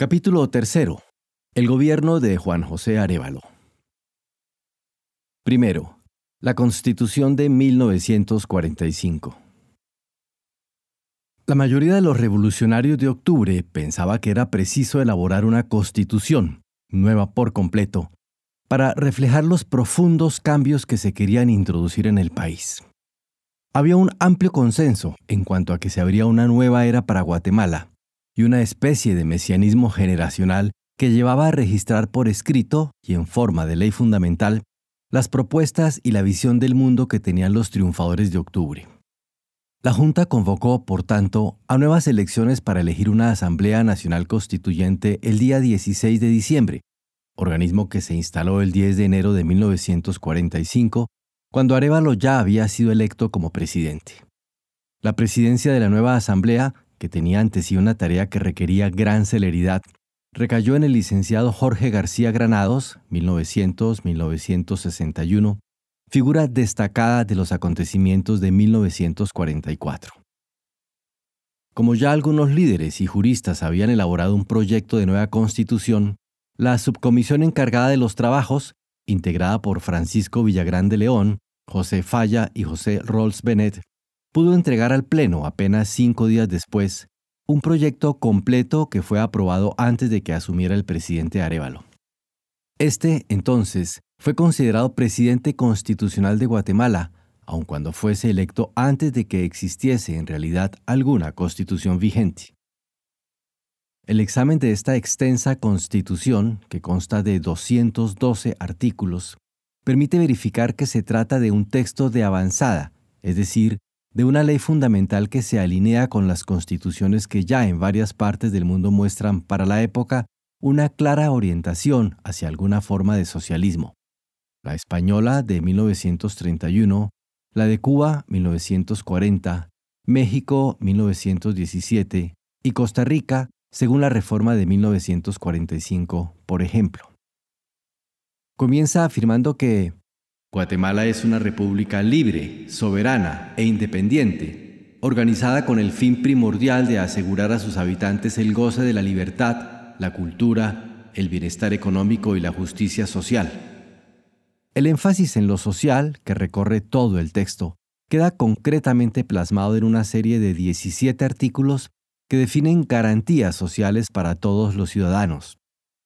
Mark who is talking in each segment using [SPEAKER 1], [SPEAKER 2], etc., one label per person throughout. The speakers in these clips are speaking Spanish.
[SPEAKER 1] Capítulo tercero. El gobierno de Juan José Arevalo. Primero, la Constitución de 1945. La mayoría de los revolucionarios de octubre pensaba que era preciso elaborar una constitución, nueva por completo, para reflejar los profundos cambios que se querían introducir en el país. Había un amplio consenso en cuanto a que se abría una nueva era para Guatemala y una especie de mesianismo generacional que llevaba a registrar por escrito y en forma de ley fundamental las propuestas y la visión del mundo que tenían los triunfadores de octubre. La Junta convocó, por tanto, a nuevas elecciones para elegir una Asamblea Nacional Constituyente el día 16 de diciembre, organismo que se instaló el 10 de enero de 1945, cuando Arevalo ya había sido electo como presidente. La presidencia de la nueva Asamblea que tenía ante sí una tarea que requería gran celeridad, recayó en el licenciado Jorge García Granados, 1900-1961, figura destacada de los acontecimientos de 1944. Como ya algunos líderes y juristas habían elaborado un proyecto de nueva constitución, la subcomisión encargada de los trabajos, integrada por Francisco Villagrán de León, José Falla y José Rolls Bennett, pudo entregar al Pleno apenas cinco días después un proyecto completo que fue aprobado antes de que asumiera el presidente Arevalo. Este, entonces, fue considerado presidente constitucional de Guatemala, aun cuando fuese electo antes de que existiese en realidad alguna constitución vigente. El examen de esta extensa constitución, que consta de 212 artículos, permite verificar que se trata de un texto de avanzada, es decir, de una ley fundamental que se alinea con las constituciones que ya en varias partes del mundo muestran para la época una clara orientación hacia alguna forma de socialismo. La española de 1931, la de Cuba 1940, México 1917 y Costa Rica según la reforma de 1945, por ejemplo. Comienza afirmando que Guatemala es una república libre, soberana e independiente, organizada con el fin primordial de asegurar a sus habitantes el goce de la libertad, la cultura, el bienestar económico y la justicia social. El énfasis en lo social, que recorre todo el texto, queda concretamente plasmado en una serie de 17 artículos que definen garantías sociales para todos los ciudadanos.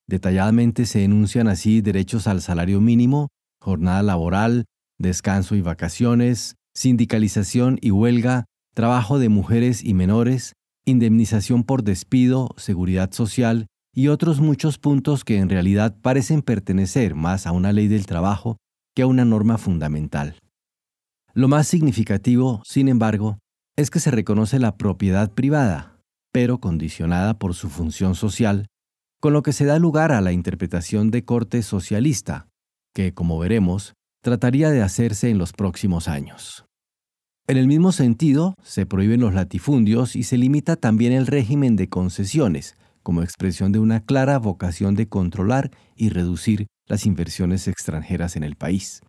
[SPEAKER 1] Detalladamente se enuncian así derechos al salario mínimo, jornada laboral, descanso y vacaciones, sindicalización y huelga, trabajo de mujeres y menores, indemnización por despido, seguridad social y otros muchos puntos que en realidad parecen pertenecer más a una ley del trabajo que a una norma fundamental. Lo más significativo, sin embargo, es que se reconoce la propiedad privada, pero condicionada por su función social, con lo que se da lugar a la interpretación de corte socialista, que, como veremos, trataría de hacerse en los próximos años. En el mismo sentido, se prohíben los latifundios y se limita también el régimen de concesiones, como expresión de una clara vocación de controlar y reducir las inversiones extranjeras en el país.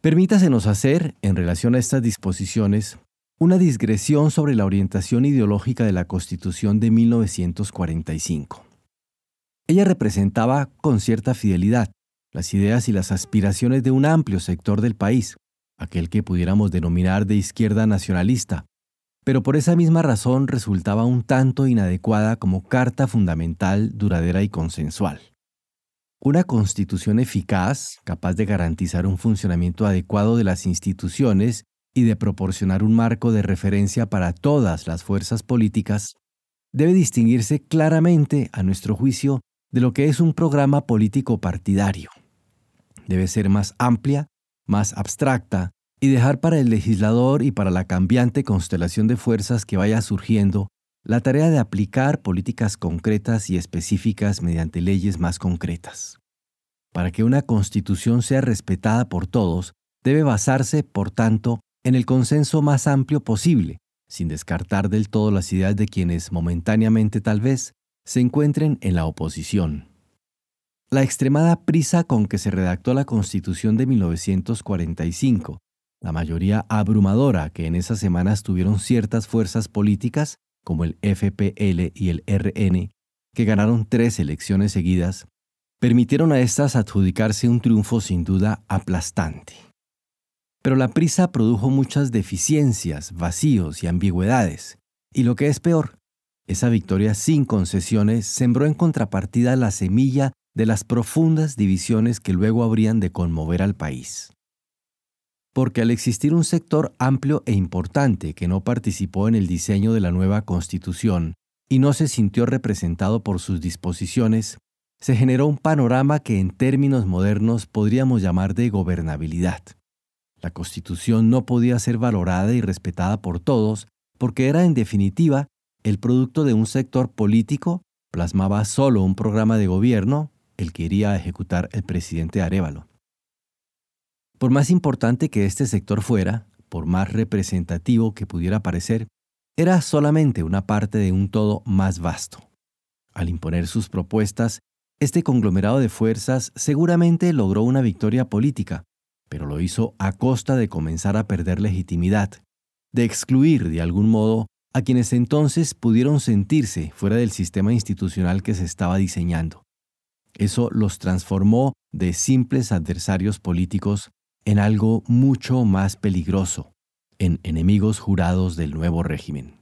[SPEAKER 1] Permítasenos hacer, en relación a estas disposiciones, una digresión sobre la orientación ideológica de la Constitución de 1945. Ella representaba, con cierta fidelidad, las ideas y las aspiraciones de un amplio sector del país, aquel que pudiéramos denominar de izquierda nacionalista, pero por esa misma razón resultaba un tanto inadecuada como carta fundamental, duradera y consensual. Una constitución eficaz, capaz de garantizar un funcionamiento adecuado de las instituciones y de proporcionar un marco de referencia para todas las fuerzas políticas, debe distinguirse claramente, a nuestro juicio, de lo que es un programa político partidario debe ser más amplia, más abstracta y dejar para el legislador y para la cambiante constelación de fuerzas que vaya surgiendo la tarea de aplicar políticas concretas y específicas mediante leyes más concretas. Para que una constitución sea respetada por todos, debe basarse, por tanto, en el consenso más amplio posible, sin descartar del todo las ideas de quienes momentáneamente tal vez se encuentren en la oposición. La extremada prisa con que se redactó la Constitución de 1945, la mayoría abrumadora que en esas semanas tuvieron ciertas fuerzas políticas, como el FPL y el RN, que ganaron tres elecciones seguidas, permitieron a estas adjudicarse un triunfo sin duda aplastante. Pero la prisa produjo muchas deficiencias, vacíos y ambigüedades, y lo que es peor, esa victoria sin concesiones sembró en contrapartida la semilla de las profundas divisiones que luego habrían de conmover al país. Porque al existir un sector amplio e importante que no participó en el diseño de la nueva constitución y no se sintió representado por sus disposiciones, se generó un panorama que en términos modernos podríamos llamar de gobernabilidad. La Constitución no podía ser valorada y respetada por todos porque era en definitiva el producto de un sector político, plasmaba solo un programa de gobierno, el que iría a ejecutar el presidente Arevalo. Por más importante que este sector fuera, por más representativo que pudiera parecer, era solamente una parte de un todo más vasto. Al imponer sus propuestas, este conglomerado de fuerzas seguramente logró una victoria política, pero lo hizo a costa de comenzar a perder legitimidad, de excluir de algún modo a quienes entonces pudieron sentirse fuera del sistema institucional que se estaba diseñando. Eso los transformó de simples adversarios políticos en algo mucho más peligroso, en enemigos jurados del nuevo régimen.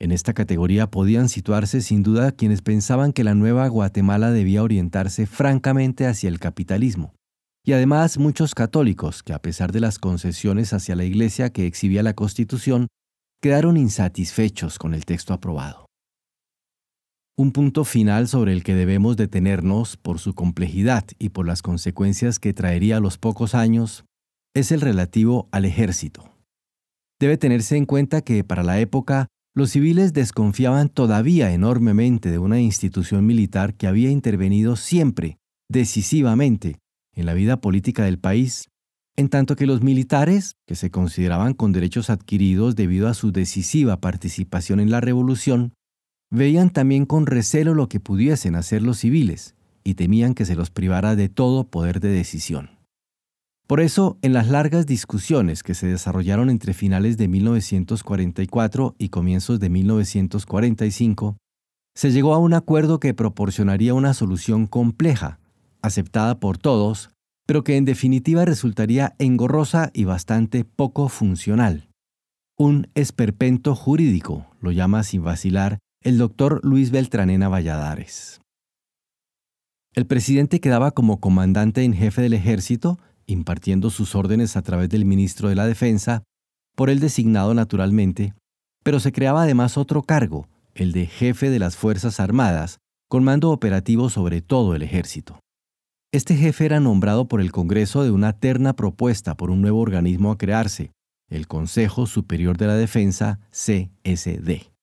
[SPEAKER 1] En esta categoría podían situarse sin duda quienes pensaban que la nueva Guatemala debía orientarse francamente hacia el capitalismo, y además muchos católicos que a pesar de las concesiones hacia la Iglesia que exhibía la Constitución, quedaron insatisfechos con el texto aprobado. Un punto final sobre el que debemos detenernos por su complejidad y por las consecuencias que traería a los pocos años es el relativo al ejército. Debe tenerse en cuenta que para la época los civiles desconfiaban todavía enormemente de una institución militar que había intervenido siempre, decisivamente, en la vida política del país, en tanto que los militares, que se consideraban con derechos adquiridos debido a su decisiva participación en la revolución, veían también con recelo lo que pudiesen hacer los civiles y temían que se los privara de todo poder de decisión. Por eso, en las largas discusiones que se desarrollaron entre finales de 1944 y comienzos de 1945, se llegó a un acuerdo que proporcionaría una solución compleja aceptada por todos, pero que en definitiva resultaría engorrosa y bastante poco funcional. Un esperpento jurídico, lo llama sin vacilar el doctor Luis Beltranena Valladares. El presidente quedaba como comandante en jefe del ejército, impartiendo sus órdenes a través del ministro de la Defensa, por el designado naturalmente, pero se creaba además otro cargo, el de jefe de las Fuerzas Armadas, con mando operativo sobre todo el ejército. Este jefe era nombrado por el Congreso de una terna propuesta por un nuevo organismo a crearse, el Consejo Superior de la Defensa, CSD.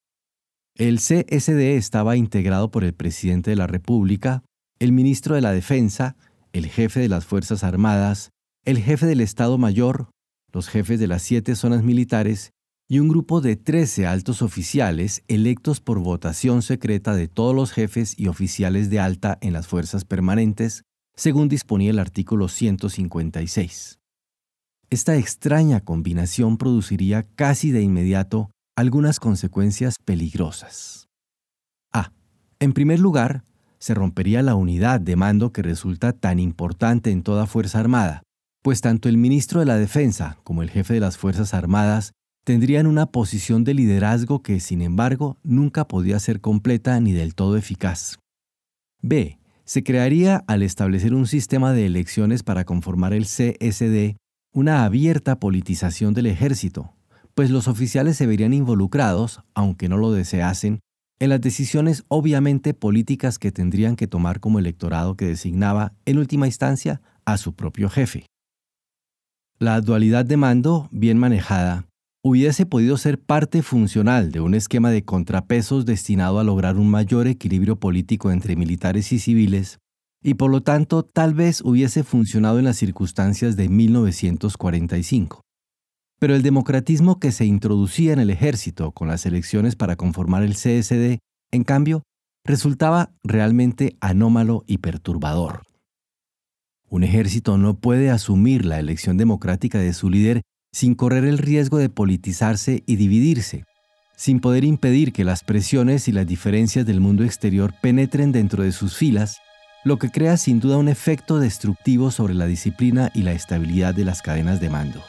[SPEAKER 1] El CSD estaba integrado por el presidente de la República, el ministro de la Defensa, el jefe de las Fuerzas Armadas, el jefe del Estado Mayor, los jefes de las siete zonas militares y un grupo de 13 altos oficiales electos por votación secreta de todos los jefes y oficiales de alta en las fuerzas permanentes, según disponía el artículo 156. Esta extraña combinación produciría casi de inmediato algunas consecuencias peligrosas. A. En primer lugar, se rompería la unidad de mando que resulta tan importante en toda Fuerza Armada, pues tanto el ministro de la Defensa como el jefe de las Fuerzas Armadas tendrían una posición de liderazgo que, sin embargo, nunca podía ser completa ni del todo eficaz. B se crearía al establecer un sistema de elecciones para conformar el CSD una abierta politización del ejército, pues los oficiales se verían involucrados, aunque no lo deseasen, en las decisiones obviamente políticas que tendrían que tomar como electorado que designaba, en última instancia, a su propio jefe. La dualidad de mando, bien manejada, hubiese podido ser parte funcional de un esquema de contrapesos destinado a lograr un mayor equilibrio político entre militares y civiles, y por lo tanto tal vez hubiese funcionado en las circunstancias de 1945. Pero el democratismo que se introducía en el ejército con las elecciones para conformar el CSD, en cambio, resultaba realmente anómalo y perturbador. Un ejército no puede asumir la elección democrática de su líder sin correr el riesgo de politizarse y dividirse, sin poder impedir que las presiones y las diferencias del mundo exterior penetren dentro de sus filas, lo que crea sin duda un efecto destructivo sobre la disciplina y la estabilidad de las cadenas de mando.